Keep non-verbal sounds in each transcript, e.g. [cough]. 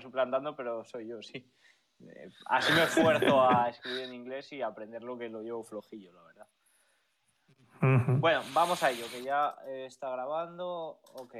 suplantando, pero soy yo, sí. Eh, así me esfuerzo a [laughs] escribir en inglés y aprender lo que lo llevo flojillo, la verdad. Bueno, vamos a ello, que ya está grabando. Ok.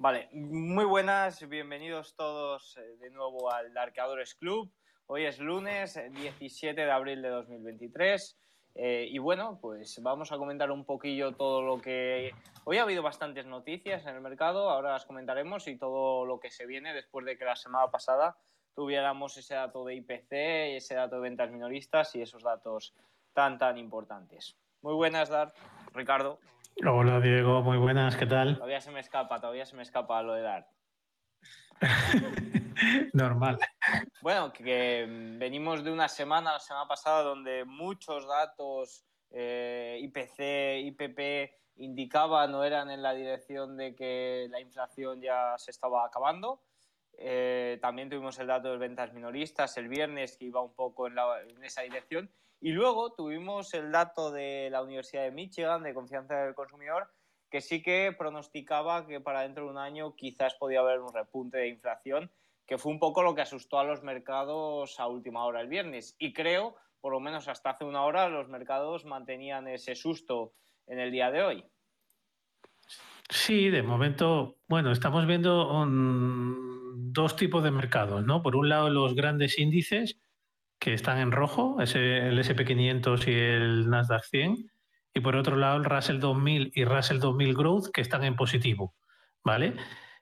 Vale, muy buenas, bienvenidos todos eh, de nuevo al Arqueadores Club. Hoy es lunes 17 de abril de 2023. Eh, y bueno, pues vamos a comentar un poquillo todo lo que... Hoy ha habido bastantes noticias en el mercado, ahora las comentaremos y todo lo que se viene después de que la semana pasada tuviéramos ese dato de IPC, ese dato de ventas minoristas y esos datos tan, tan importantes. Muy buenas, Dart. Ricardo. Hola, Diego. Muy buenas. ¿Qué tal? Todavía se me escapa, todavía se me escapa lo de Dart. [laughs] [laughs] Normal. Bueno, que mm, venimos de una semana, la semana pasada, donde muchos datos eh, IPC, IPP indicaban o eran en la dirección de que la inflación ya se estaba acabando. Eh, también tuvimos el dato de ventas minoristas el viernes que iba un poco en, en, esa dirección. Y luego tuvimos el dato de la Universidad de Michigan de confianza del consumidor que sí que pronosticaba que para dentro de un año quizás podía haber un repunte de inflación que fue un poco lo que asustó a los mercados a última hora el viernes. Y creo, por lo menos hasta hace una hora, los mercados mantenían ese susto en el día de hoy. Sí, de momento, bueno, estamos viendo dos tipos de mercados, ¿no? Por un lado, los grandes índices que están en rojo, el SP500 y el Nasdaq 100, y por otro lado, el Russell 2000 y Russell 2000 Growth que están en positivo, ¿vale?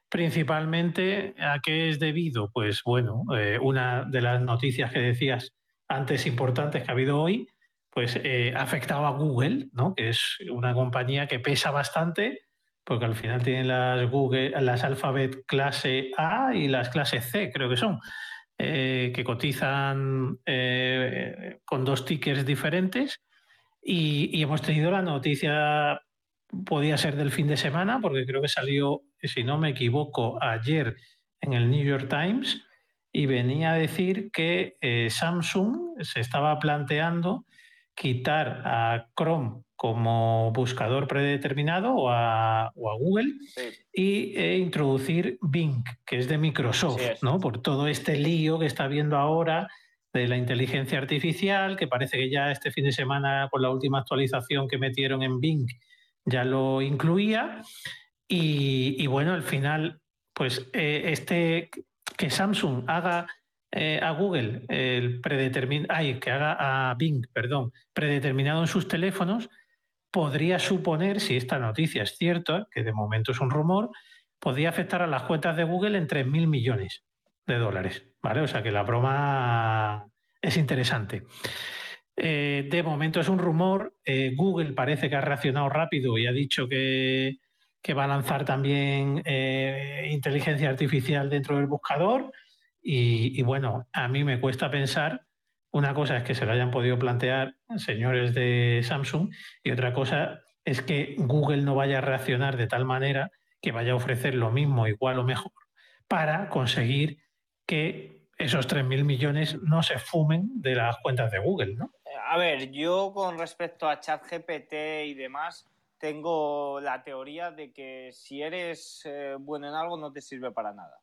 Principalmente, ¿a qué es debido? Pues bueno, eh, una de las noticias que decías antes importantes que ha habido hoy, pues eh, ha afectado a Google, ¿no? que es una compañía que pesa bastante, porque al final tienen las Google, las Alphabet clase A y las clase C, creo que son, eh, que cotizan con dos tickers diferentes. y, hemos tenido la noticia podía ser del fin de semana, porque creo que salió, si no me equivoco, ayer en el New York Times y venía a decir que eh, Samsung se estaba planteando quitar a Chrome como buscador predeterminado o a, Google y e introducir Bing, que es de Microsoft, ¿no? Por todo este lío que está viendo ahora de la inteligencia artificial, que parece que ya este fin de semana, con la última actualización que metieron en Bing, ya lo incluía. Y, bueno, al final, pues eh, este que Samsung haga eh, a Google el predeterminado, ay, que haga a Bing, perdón, predeterminado en sus teléfonos, podría suponer, si esta noticia es cierta, que de momento es un rumor, podría afectar a las cuentas de Google en 3.000 millones de dólares. ¿Vale? O sea que la broma es interesante. Eh, de momento es un rumor. Eh, Google parece que ha reaccionado rápido y ha dicho que, va a lanzar también eh, inteligencia artificial dentro del buscador. Y, bueno, a mí me cuesta pensar. Una cosa es que se lo hayan podido plantear señores de Samsung y otra cosa es que Google no vaya a reaccionar de tal manera que vaya a ofrecer lo mismo, igual o mejor, para conseguir que esos 3.000 millones no se fumen de las cuentas de Google, ¿no? A ver, yo con respecto a ChatGPT y demás, tengo la teoría de que si eres eh, bueno en algo no te sirve para nada.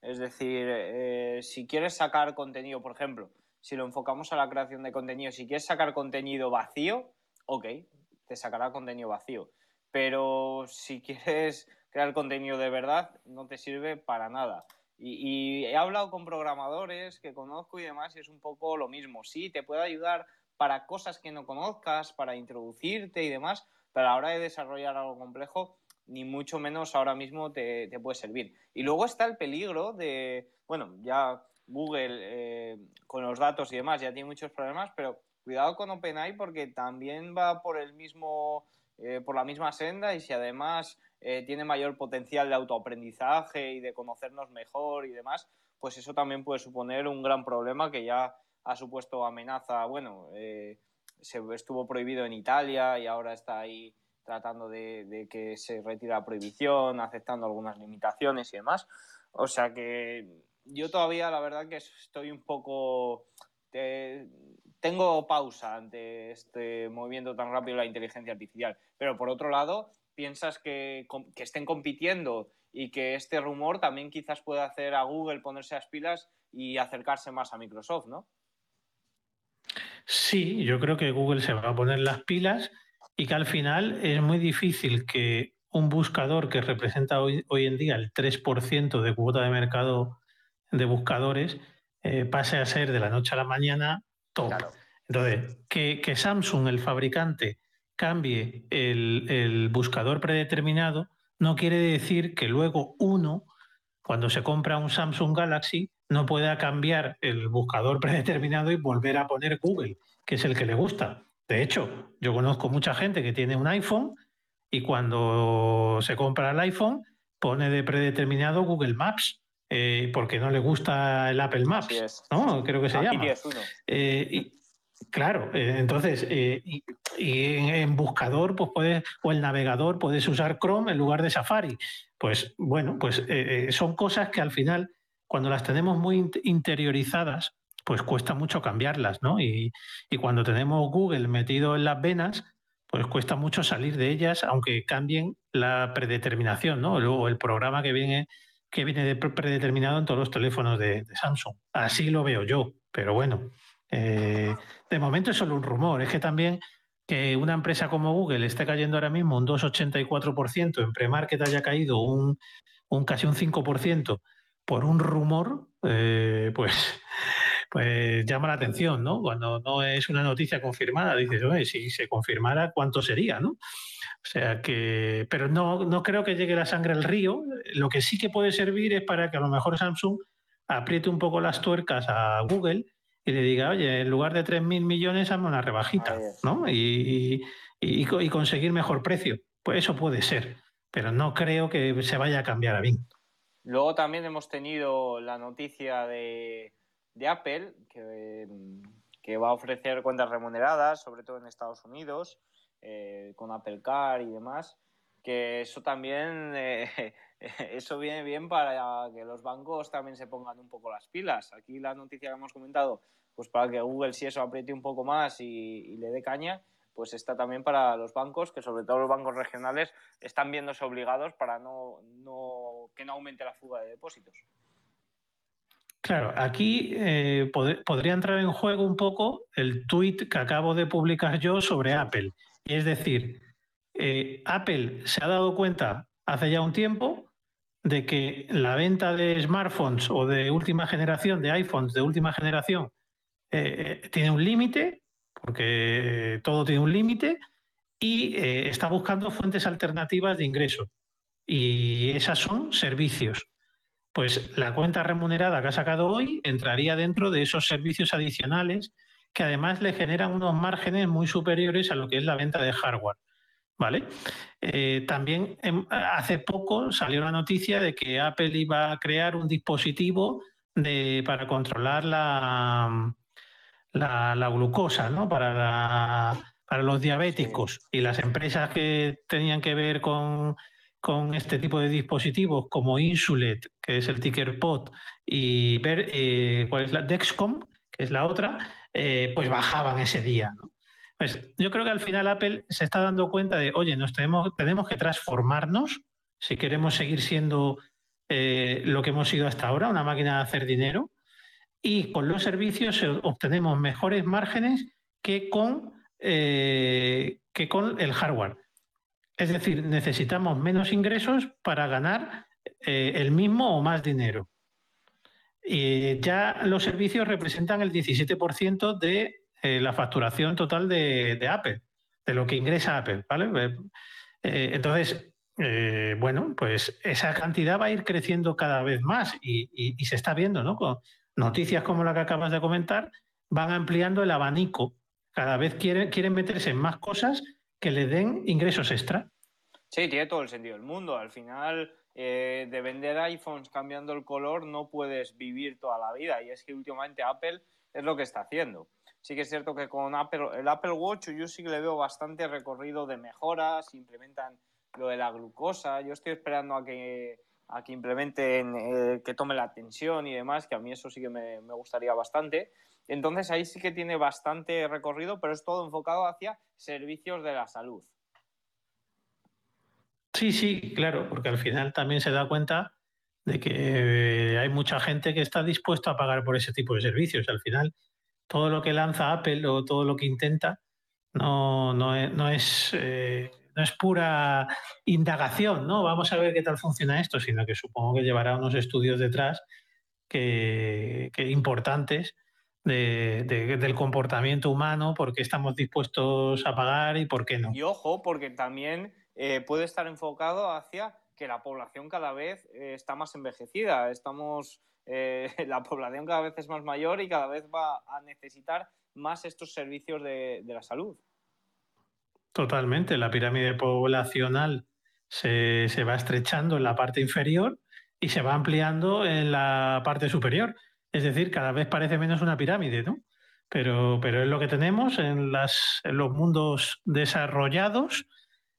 Es decir, eh, si quieres sacar contenido, por ejemplo, si lo enfocamos a la creación de contenido, si quieres sacar contenido vacío, ok, te sacará contenido vacío. Pero si [laughs] quieres crear contenido de verdad, no te sirve para nada. Y, y, he hablado con programadores que conozco y demás y es un poco lo mismo. Sí, te puede ayudar para cosas que no conozcas, para introducirte y demás, pero a la hora de desarrollar algo complejo, ni mucho menos ahora mismo te, puede servir. Y luego está el peligro de, bueno, ya Google eh, con los datos y demás ya tiene muchos problemas, pero cuidado con OpenAI porque también va por el mismo, eh, por la misma senda y si además eh, tiene mayor potencial de autoaprendizaje y de conocernos mejor y demás, pues eso también puede suponer un gran problema que ya ha supuesto amenaza, bueno, eh, se estuvo prohibido en Italia y ahora está ahí tratando de, que se retire la prohibición, aceptando algunas limitaciones y demás. O sea que yo todavía la verdad que estoy un poco... tengo pausa ante este movimiento tan rápido de la inteligencia artificial. Pero por otro lado, piensas que, que estén compitiendo y que este rumor también quizás pueda hacer a Google ponerse las pilas y acercarse más a Microsoft, ¿no? Sí, yo creo que Google se va a poner las pilas y que al final es muy difícil que un buscador que representa hoy, hoy en día el 3% de cuota de mercado de buscadores eh, pase a ser de la noche a la mañana top. Entonces, que, Samsung, el fabricante, cambie el, buscador predeterminado, no quiere decir que luego uno, cuando se compra un Samsung Galaxy, no pueda cambiar el buscador [laughs] predeterminado y volver a poner Google, que es el que le gusta. De hecho, yo conozco mucha gente que tiene un iPhone y cuando se compra el iPhone pone de predeterminado Google Maps. Eh, porque no le gusta el Apple Maps, ¿no? Creo que se llama. Eh, claro, eh, entonces, y, en, buscador, pues puedes, o el navegador, puedes usar Chrome en lugar de Safari. Pues bueno, pues son cosas que al final, cuando las tenemos muy interiorizadas, pues cuesta mucho cambiarlas, ¿no? Y, cuando tenemos Google metido en las venas, pues cuesta mucho salir de ellas, aunque cambien la predeterminación, ¿no? O el programa que viene, que viene predeterminado en todos los teléfonos de, Samsung. Así lo veo yo, pero bueno, eh, de momento es solo un rumor. Es que también que una empresa como Google esté cayendo ahora mismo un 2,84%, en pre-market haya caído un, un casi un 5% por un rumor, eh, pues [laughs] pues llama la atención, ¿no? Cuando no es una noticia confirmada, dices, oye, si se confirmara, ¿cuánto sería, no? O sea que, pero no, no creo que llegue la sangre al río. Lo que sí que puede servir es para que a lo mejor Samsung apriete un poco las tuercas a Google y le diga, oye, en lugar de 3.000 millones, hazme una rebajita, ¿no? Y, y, conseguir mejor precio. Pues eso puede ser, pero no creo que se vaya a cambiar a bien. Luego también hemos tenido la noticia de Apple, que, va a ofrecer cuentas remuneradas, sobre todo en Estados Unidos, eh, con Apple Car y demás, que eso también, eh, [laughs] eso viene bien para que los bancos también se pongan un poco las pilas. Aquí la noticia que hemos comentado, pues para que Google si eso apriete un poco más y, le dé caña, pues está también para los bancos, que sobre todo los bancos regionales están viéndose obligados para no, no que no aumente la fuga de depósitos. Claro, aquí eh, podría entrar en juego un poco el tweet que acabo de publicar yo sobre Apple. Y es decir, eh, Apple se ha dado cuenta hace ya un tiempo de que la venta de smartphones o de última generación, de iPhones de última generación, eh, tiene un límite, porque todo tiene un límite, y está buscando fuentes alternativas de ingreso. Y esas son servicios pues la cuenta remunerada que ha sacado hoy entraría dentro de esos servicios adicionales que además le generan unos márgenes muy superiores a lo que es la venta de hardware. ¿Vale? Eh, también em, hace poco salió la noticia de que Apple iba a crear un dispositivo para controlar la, la, glucosa, ¿no? Para, para los diabéticos. Y las empresas que tenían que ver con con este tipo de dispositivos como Insulet, que es el ticker pod, y ver eh, cuál es la Dexcom, que es la otra, eh, pues bajaban ese día. Pues yo creo que al final Apple se está dando cuenta de, oye, nos tenemos, tenemos que transformarnos si queremos seguir siendo eh, lo que hemos sido hasta ahora, una máquina de hacer dinero, y con los servicios obtenemos mejores márgenes que con, que con el hardware. Es decir, necesitamos menos ingresos para ganar eh, el mismo o más dinero. Y ya los servicios representan el 17% de eh, la facturación total de, Apple, de lo que ingresa Apple. ¿vale? Eh, entonces, bueno, pues esa cantidad va a ir creciendo cada vez más y, se está viendo, ¿no? Noticias como la que acabas de comentar, van ampliando el abanico. Cada vez quieren, quieren meterse en más cosas que le den ingresos extra. Sí, tiene todo el sentido del mundo. Al final, eh, de vender iPhones cambiando el color no puedes vivir toda la vida. Y es que últimamente Apple es lo que está haciendo. Sí que es cierto que con Apple, el Apple Watch yo sí que le veo bastante recorrido de mejoras, implementan lo de la glucosa. Yo estoy esperando a que, a que implementen, eh, que tome la tensión y demás, que a mí eso sí que me, gustaría bastante. Entonces ahí sí que tiene bastante recorrido, pero es todo enfocado hacia servicios de la salud. Sí, sí, claro, porque al final también se da cuenta de que hay mucha gente que está dispuesta a pagar por ese tipo de servicios. Al final, todo lo que lanza Apple o todo lo que intenta no, no es, eh, no es, pura indagación, ¿no? Vamos a ver qué tal funciona esto, sino que supongo que llevará unos estudios detrás que, importantes del comportamiento humano, por qué estamos dispuestos a pagar y por qué no. Y ojo, porque también eh, puede estar enfocado hacia que la población cada vez eh, está más envejecida. Estamos, eh, [laughs] la población cada vez es más mayor y cada vez va a necesitar más estos servicios de, la salud. Totalmente. La pirámide poblacional se, va estrechando en la parte inferior y se va ampliando en la parte superior. Es decir, cada vez parece menos una pirámide, ¿no? Pero, pero es lo que tenemos en, las, en los mundos desarrollados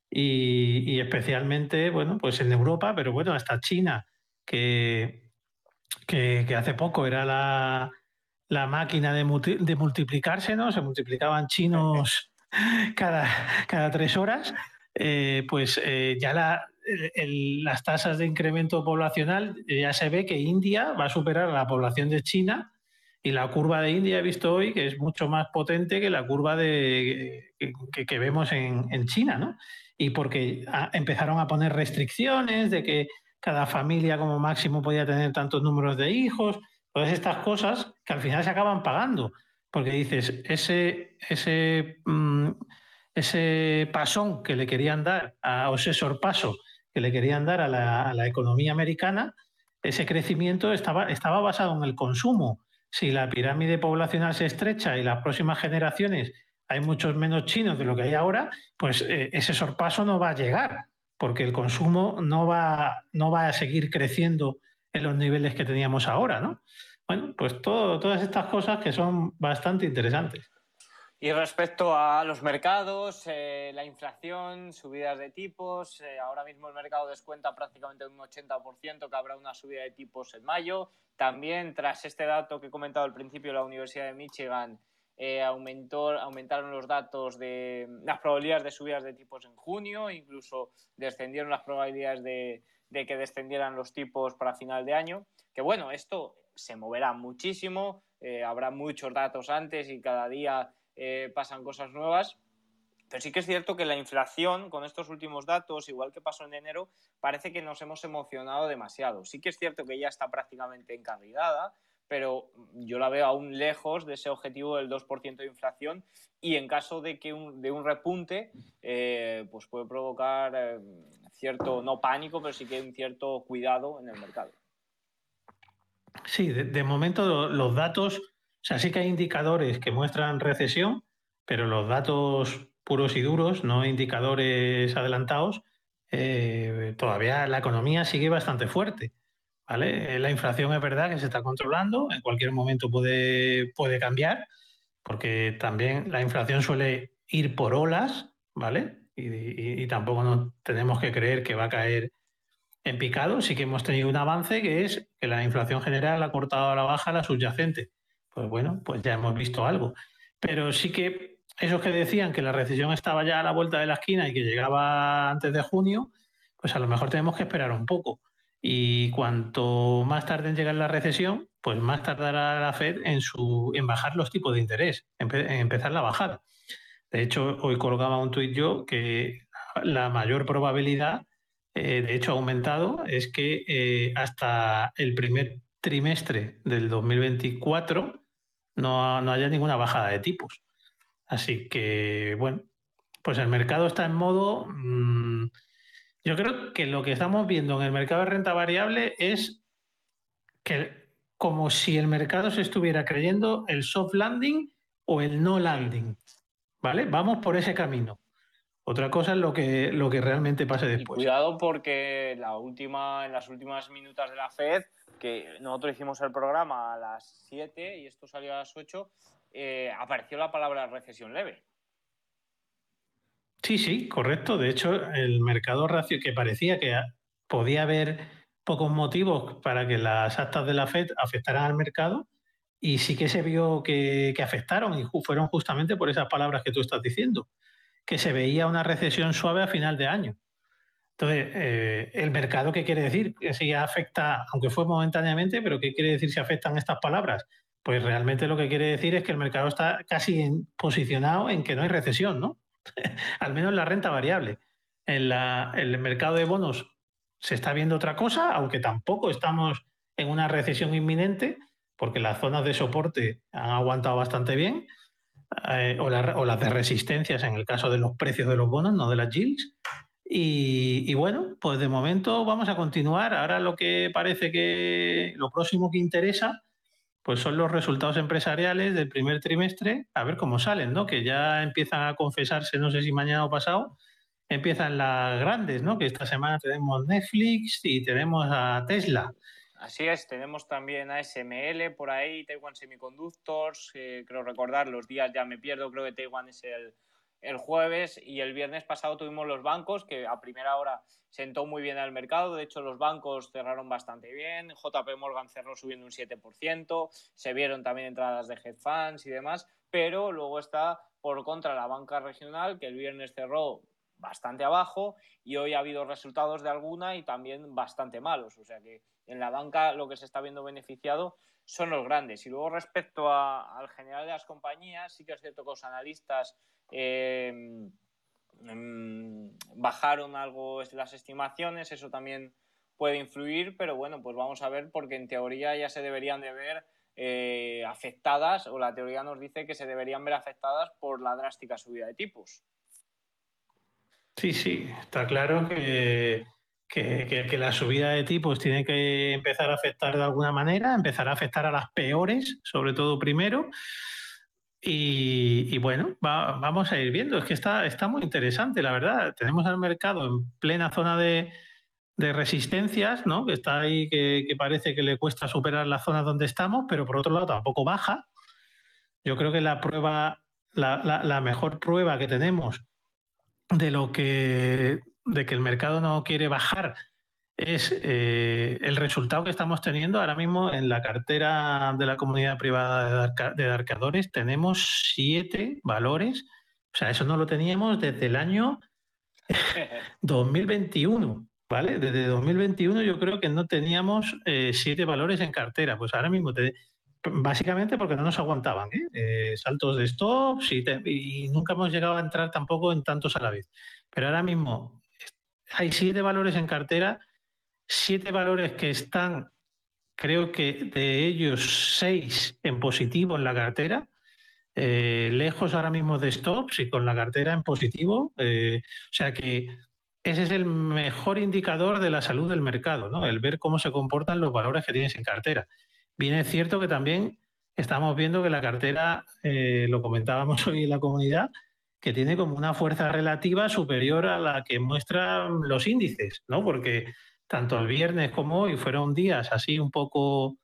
y, especialmente, bueno, pues en Europa, pero bueno, hasta China, que, que, hace poco era la, la máquina de, de, multiplicarse, ¿no? Se multiplicaban chinos [laughs] [laughs] cada, cada tres horas, eh, pues eh, ya la, las tasas de incremento poblacional ya se ve que India va a superar a la población de China y la curva de India he visto hoy que es mucho más potente que la curva de, que, que vemos en, en China, ¿no? y porque empezaron a poner restricciones de que cada familia como máximo podía tener tantos números de hijos, todas estas cosas que al final se acaban pagando, porque dices, ese, ese, mm, ese pasón que le querían dar, a, o ese sorpaso que le querían dar a la, economía americana, ese crecimiento estaba, estaba basado en el consumo. Si la pirámide poblacional se estrecha y las próximas generaciones hay muchos menos chinos de lo que hay ahora, pues eh, ese sorpaso no va a llegar, porque el consumo no va, no va a seguir creciendo en los niveles que teníamos ahora, ¿no? Bueno, pues todas estas cosas que son bastante interesantes. Y respecto a los mercados, eh, la inflación, subidas de tipos, eh, ahora mismo el mercado descuenta prácticamente un 80% que habrá una subida de tipos en mayo. También, tras este dato que he comentado al principio, la Universidad de Michigan eh, aumentó, aumentaron los datos de las probabilidades de subidas de tipos en junio, incluso descendieron las probabilidades de, que descendieran los tipos para final de año. Que bueno, esto se moverá muchísimo, eh, habrá muchos datos antes y cada día eh, pasan cosas nuevas. Pero sí que es cierto que la inflación, con estos últimos datos, igual que pasó en enero, parece que nos hemos emocionado demasiado. Sí que es cierto que ya está prácticamente encarrilada, pero yo la veo aún lejos de ese objetivo del 2% de inflación y en caso de que un, de un repunte, eh, pues puede provocar cierto, no pánico, pero sí que un cierto cuidado en el mercado. Sí, de, momento los datos, o sea, sí que hay indicadores que muestran recesión, pero los datos puros y duros, no indicadores adelantados, eh, todavía la economía sigue bastante fuerte. ¿vale? La inflación es verdad que se está controlando, en cualquier momento puede, puede cambiar, porque también la inflación suele ir por olas, ¿vale? Y, tampoco nos tenemos que creer que va a caer en picado. Sí que hemos tenido un avance que es que la inflación general ha cortado a la baja la subyacente. Pues bueno, pues ya hemos visto algo. Pero sí que esos que decían que la recesión estaba ya a la vuelta de la esquina y que llegaba antes de junio, pues a lo mejor tenemos que esperar un poco. Y cuanto más tarde en llegar la recesión, pues más tardará la Fed en, su, en bajar los tipos de interés, en, empezar la bajada. De hecho, hoy colgaba un tuit yo que la mayor probabilidad, eh, de hecho ha aumentado, es que eh, hasta el primer trimestre del 2024 no, haya ninguna bajada de tipos. Así que, bueno, pues el mercado está en modo... Mm, yo creo que lo que estamos viendo en el mercado de renta variable es que como si el mercado se estuviera creyendo el soft landing o el no landing. ¿Vale? Vamos por ese camino. Otra cosa es lo que, lo que realmente pase después. cuidado porque la última, en las últimas minutas de la FED, que nosotros hicimos el programa a las 7 y esto salió a las 8, eh, apareció la palabra recesión leve. Sí, sí, correcto. De hecho, el mercado racio que parecía que podía haber pocos motivos para que las actas de la Fed afectaran al mercado y sí que se vio que, afectaron y fueron justamente por esas palabras que tú estás diciendo, que se veía una recesión suave a final de año. Entonces, eh, ¿el mercado qué quiere decir? Que si afecta, aunque fue momentáneamente, pero ¿qué quiere decir si afectan estas palabras? Pues realmente lo que quiere decir es que el mercado está casi posicionado en que no hay recesión, ¿no? [laughs] Al menos en la renta variable. En, el mercado de bonos se está viendo otra cosa, aunque tampoco estamos en una recesión inminente, porque las zonas de soporte han aguantado bastante bien, eh, o, las de resistencias en el caso de los precios de los bonos, no de las yields. Y, bueno, pues de momento vamos a continuar. Ahora lo que parece que lo próximo que interesa, pues son los resultados empresariales del primer trimestre, a ver cómo salen, ¿no? Que ya empiezan a confesarse, no sé si mañana o pasado, empiezan las grandes, ¿no? Que esta semana tenemos Netflix y tenemos a Tesla. Así es, tenemos también a SML por ahí, Taiwan Semiconductors, creo recordar, los días ya me pierdo, creo que Taiwan es el, el jueves y el viernes pasado tuvimos los bancos que a primera hora sentó muy bien al mercado. De hecho, los bancos cerraron bastante bien. JP Morgan cerró subiendo un 7%. Se vieron también entradas de hedge funds y demás. Pero luego está por contra la banca regional que el viernes cerró bastante abajo y hoy ha habido resultados de alguna y también bastante malos. O sea que en la banca lo que se está viendo beneficiado son los grandes. Y luego respecto al general de las compañías, sí que es cierto que los analistas eh, mm, bajaron algo las estimaciones, eso también puede influir, pero bueno, pues vamos a ver porque en teoría ya se deberían de ver eh, afectadas, o la teoría nos dice que se deberían ver afectadas por la drástica subida de tipos. Sí, sí, está claro que, que, la subida de tipos tiene que empezar a afectar de alguna manera, empezar a afectar a las peores, sobre todo primero. Y, bueno, vamos a ir viendo. Es que está, está muy interesante, la verdad. Tenemos al mercado en plena zona de, resistencias, ¿no? Que está ahí, que, parece que le cuesta superar la zona donde estamos, pero por otro lado tampoco baja. Yo creo que la prueba, la, mejor prueba que tenemos de lo que de que el mercado no quiere bajar es eh, el resultado que estamos teniendo ahora mismo en la cartera de la comunidad privada de, darcadores. Tenemos siete valores. O sea, eso no lo teníamos desde el año [laughs] 2021. ¿Vale? Desde 2021 yo creo que no teníamos eh, siete valores en cartera. Pues ahora mismo, básicamente porque no nos aguantaban. ¿eh? saltos de stops y, y, nunca hemos llegado a entrar tampoco en tantos a la vez. Pero ahora mismo hay siete valores en cartera siete valores que están, creo que de ellos seis en positivo en la cartera, eh, lejos ahora mismo de stops y con la cartera en positivo. Eh, o sea que ese es el mejor indicador de la salud del mercado, ¿no? el ver cómo se comportan los valores que tienes en cartera. Bien es cierto que también estamos viendo que la cartera, eh, lo comentábamos [laughs] hoy en la comunidad, que tiene como una fuerza relativa superior a la que muestran los índices, ¿no? Porque tanto el viernes como hoy fueron días así un poco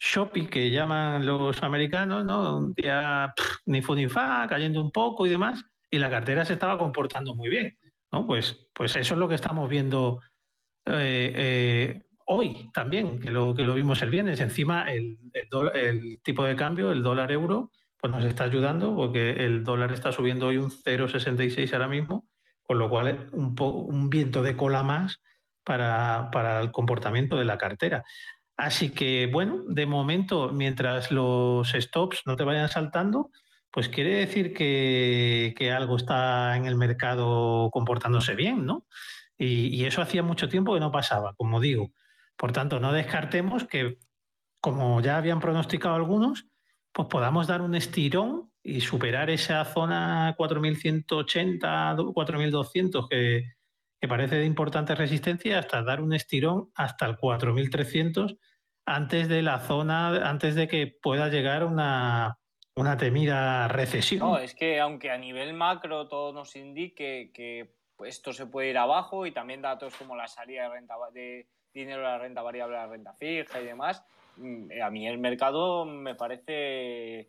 shopping que llaman los americanos, ¿no? Un día ni fu ni fa, cayendo un poco y demás, y la cartera se estaba comportando muy bien, ¿no? Pues, pues eso es lo que estamos viendo eh, eh, hoy también, que lo, que lo vimos el viernes. Encima el, el, tipo de cambio, el dólar euro, pues nos está ayudando porque el dólar está subiendo hoy un 0,66 ahora mismo, con lo cual es un, un viento de cola más para, el comportamiento de la cartera. Así que, bueno, de momento, mientras los stops no te vayan saltando, pues quiere decir que, algo está en el mercado comportándose bien, ¿no? Y, eso hacía mucho tiempo que no pasaba, como digo. Por tanto, no descartemos que, como ya habían pronosticado algunos, pues podamos dar un estirón y superar esa zona 4180, 4200 que, que parece de importante resistencia hasta dar un estirón hasta el 4300 antes de la zona, antes de que pueda llegar una, una temida recesión. No, es que aunque a nivel macro todo nos indique que esto se puede ir abajo y también datos como la salida de, renta, de dinero de la renta variable a la renta fija y demás, a mí el mercado me parece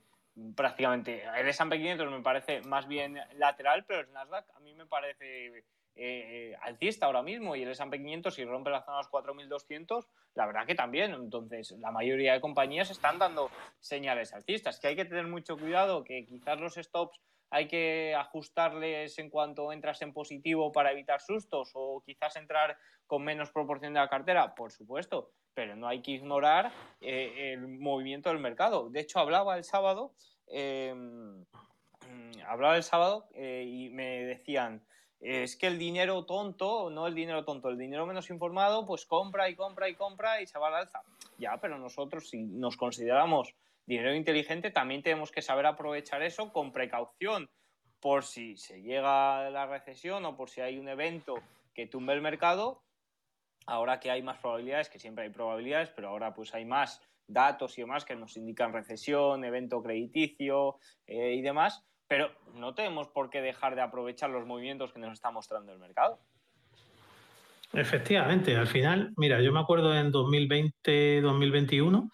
prácticamente, el S&P 500 me parece más bien lateral, pero el Nasdaq a mí me parece eh, alcista ahora mismo y el S&P 500 si rompe la zona de los 4.200, la verdad que también. Entonces, la mayoría de compañías están dando señales alcistas, que hay que tener mucho cuidado, que quizás los stops hay que ajustarles en cuanto entras en positivo para evitar sustos o quizás entrar con menos proporción de la cartera, por supuesto, pero no hay que ignorar eh, el movimiento del mercado. De hecho, hablaba el sábado, em, hablaba el sábado eh, y me decían, es que el dinero tonto, no el dinero tonto, el dinero menos informado, pues compra y compra y compra y se va al alza. Ya, pero nosotros si nos consideramos dinero inteligente, también tenemos que saber aprovechar eso con precaución por si se llega a la recesión o por si hay un evento que tumbe el mercado. Ahora que hay más probabilidades, que siempre hay probabilidades, pero ahora pues hay más datos y demás que nos indican recesión, evento crediticio eh, y demás, pero no tenemos por qué dejar de aprovechar los movimientos que nos está mostrando el mercado. Efectivamente, al final, mira, yo me acuerdo en 2020-2021,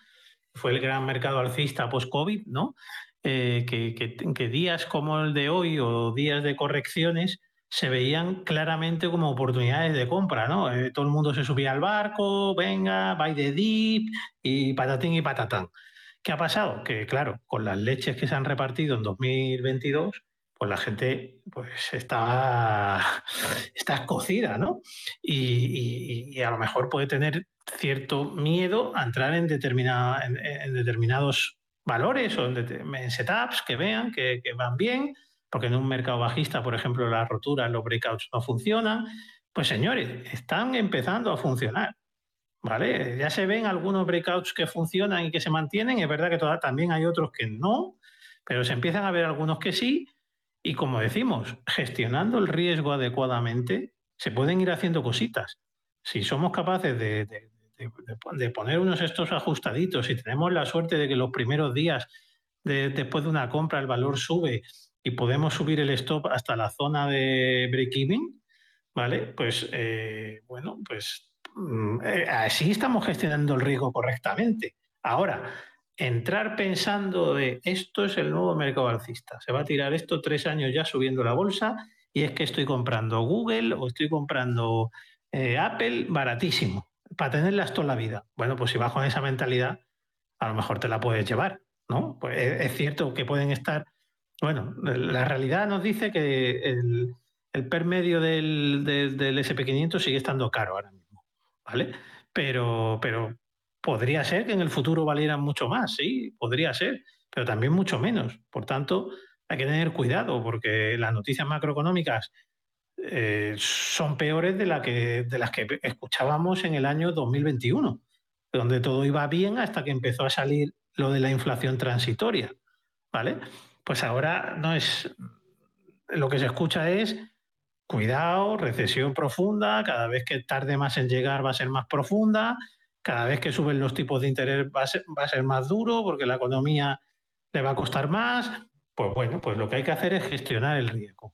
fue el gran mercado alcista post-COVID, ¿no? Eh, que, días como el de hoy o días de correcciones se veían claramente como oportunidades de compra, ¿no? Eh, todo el mundo se subía al barco, venga, buy the dip y patatín y patatán. ¿Qué ha pasado? Que claro, con las leches que se han repartido en 2022, pues la gente pues está, [laughs] está escocida, ¿no? Y, a lo mejor puede tener cierto miedo a entrar en, en, determinados valores o en, setups que vean que, que van bien, porque en un mercado bajista, por ejemplo, las roturas, los breakouts no funcionan. Pues señores, están empezando a funcionar. ¿vale? Ya se ven algunos breakouts que funcionan y que se mantienen, es verdad que también hay otros que no, pero se empiezan a ver algunos que sí, y como decimos, gestionando el riesgo adecuadamente, se pueden ir haciendo cositas. Si somos capaces de, poner unos estos ajustaditos y tenemos la suerte de que los primeros días después de una compra el valor sube y podemos subir el stop hasta la zona de break-even, ¿vale? Pues eh, bueno, pues Mm, eh, así estamos gestionando el riesgo correctamente. Ahora, entrar pensando de esto es el nuevo mercado alcista, se va a tirar esto tres años ya subiendo la bolsa y es que estoy comprando Google o estoy comprando eh, Apple baratísimo para tenerlas toda la vida. Bueno, pues si vas con esa mentalidad, a lo mejor te la puedes llevar, ¿no? Pues es, cierto que pueden estar, bueno, la realidad nos dice que el, el PER medio del, del, del SP500 sigue estando caro ahora mismo. ¿vale? Pero, pero podría ser que en el futuro valieran mucho más, sí, podría ser, pero también mucho menos. Por tanto, hay que tener cuidado porque las noticias macroeconómicas eh, son peores de, la que, de las que escuchábamos en el año 2021, donde todo iba bien hasta que empezó a salir lo de la inflación transitoria, ¿vale? Pues ahora no es lo que se escucha es cuidado, recesión profunda, cada vez que tarde más en llegar va a ser más profunda, cada vez que suben los tipos de interés va a ser, más duro porque la economía le va a costar más. Pues bueno, pues lo que hay que hacer es gestionar el riesgo.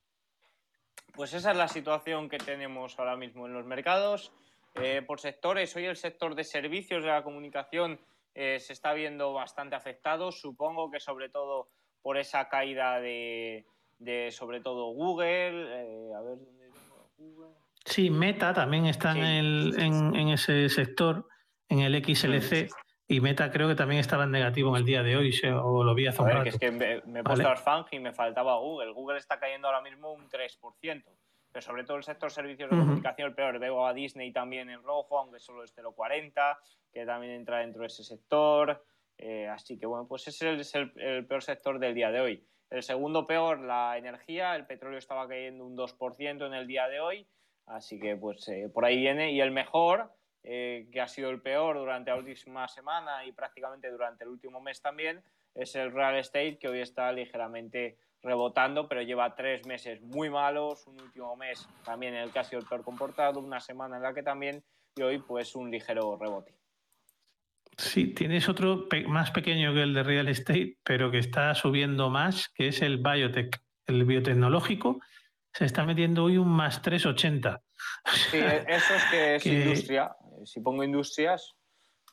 Pues esa es la situación que tenemos ahora mismo en los mercados. Eh, por sectores, hoy el sector de servicios de la comunicación eh, se está viendo bastante afectado, supongo que sobre todo por esa caída de, de sobre todo Google. Eh, a ver dónde Google. Sí, Meta también está en, el, en, ese sector, en el XLC. Y Meta creo que también estaba en negativo en el día de hoy, o lo vi hace un rato. Que es que me, he puesto ¿Vale? y me faltaba Google. Google está cayendo ahora mismo un 3%. Pero sobre todo el sector servicios de comunicación, el peor. Veo a Disney también en rojo, aunque solo es 0,40, que también entra dentro de ese sector. Eh, así que bueno, pues ese es el peor sector del día de hoy. El segundo peor, la energía. El petróleo estaba cayendo un 2% en el día de hoy. Así que pues eh, por ahí viene. Y el mejor, eh, que ha sido el peor durante la última semana y prácticamente durante el último mes también, es el real estate, que hoy está ligeramente rebotando, pero lleva tres meses muy malos, un último mes también en el que ha sido el peor comportado, una semana en la que también, y hoy pues un ligero rebote. Sí, tienes otro más pequeño que el de real estate, pero que está subiendo más, que es el biotech, el biotecnológico. Se está metiendo hoy un más 380. Sí, eso es que es [laughs] industria. Si pongo industrias,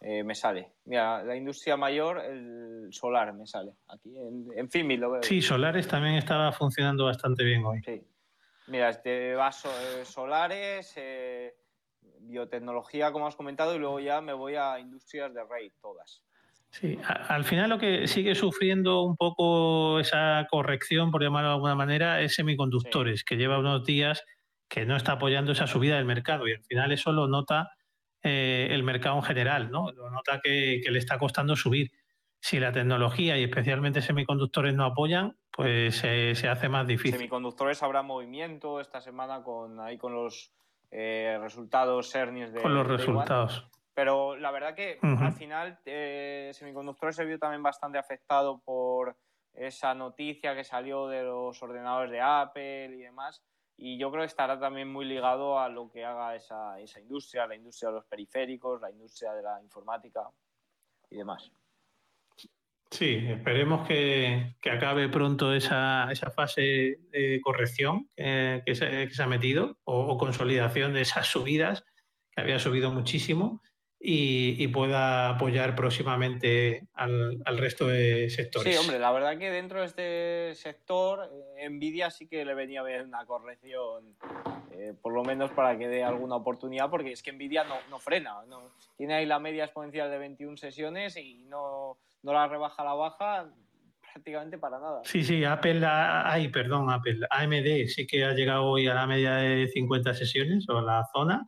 eh, me sale. Mira, la industria mayor, el solar me sale. Aquí en, en FIMI lo veo. Sí, solares también estaba funcionando bastante bien hoy. Sí. Mira, este vaso eh, solares. Eh biotecnología, como has comentado, y luego ya me voy a industrias de rey, todas. Sí, al final lo que sigue sufriendo un poco esa corrección, por llamarlo de alguna manera, es semiconductores, que lleva unos días que no está apoyando esa subida del mercado y al final eso lo nota eh, el mercado en general, ¿no? Lo nota que, le está costando subir. Si la tecnología y especialmente semiconductores no apoyan, pues se hace más difícil. Semiconductores habrá movimiento esta semana con ahí con los eh, resultados CERNIS de. Con los resultados. Pero la verdad que al final eh, semiconductores se vio también bastante afectado por esa noticia que salió de los ordenadores de Apple y demás. Y yo creo que estará también muy ligado a lo que haga esa, esa industria, la industria de los periféricos, la industria de la informática y demás. Sí, esperemos que, que acabe pronto esa, esa, fase de corrección que, se, que se, ha metido o, o consolidación de esas subidas, que había subido muchísimo y, pueda apoyar próximamente al, resto de sectores. Sí, hombre, la verdad que dentro de este sector, eh, Nvidia sí que le venía a ver una corrección, eh, por lo menos para que dé alguna oportunidad, porque es que Nvidia no, no frena. tiene ahí la media exponencial de 21 sesiones y no, no la rebaja a la baja prácticamente para nada. Sí, sí, Apple, ay, perdón, Apple, AMD sí que ha llegado hoy a la media de 50 sesiones o la zona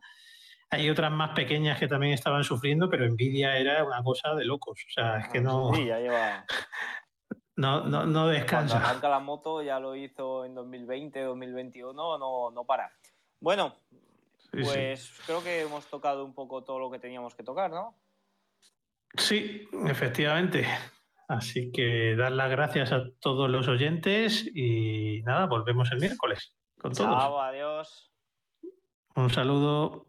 hay otras más pequeñas que también estaban sufriendo, pero Nvidia era una cosa de locos. O sea, es que no. Sí, ya lleva. [laughs] no, no, no descansa. Cuando arranca la moto, ya lo hizo en 2020, 2021, no, no para. Bueno, pues creo que hemos tocado un poco todo lo que teníamos que tocar, ¿no? Sí, efectivamente. Así que dar las gracias a todos los oyentes y nada, volvemos el miércoles con todos. Chao, adiós. Un saludo.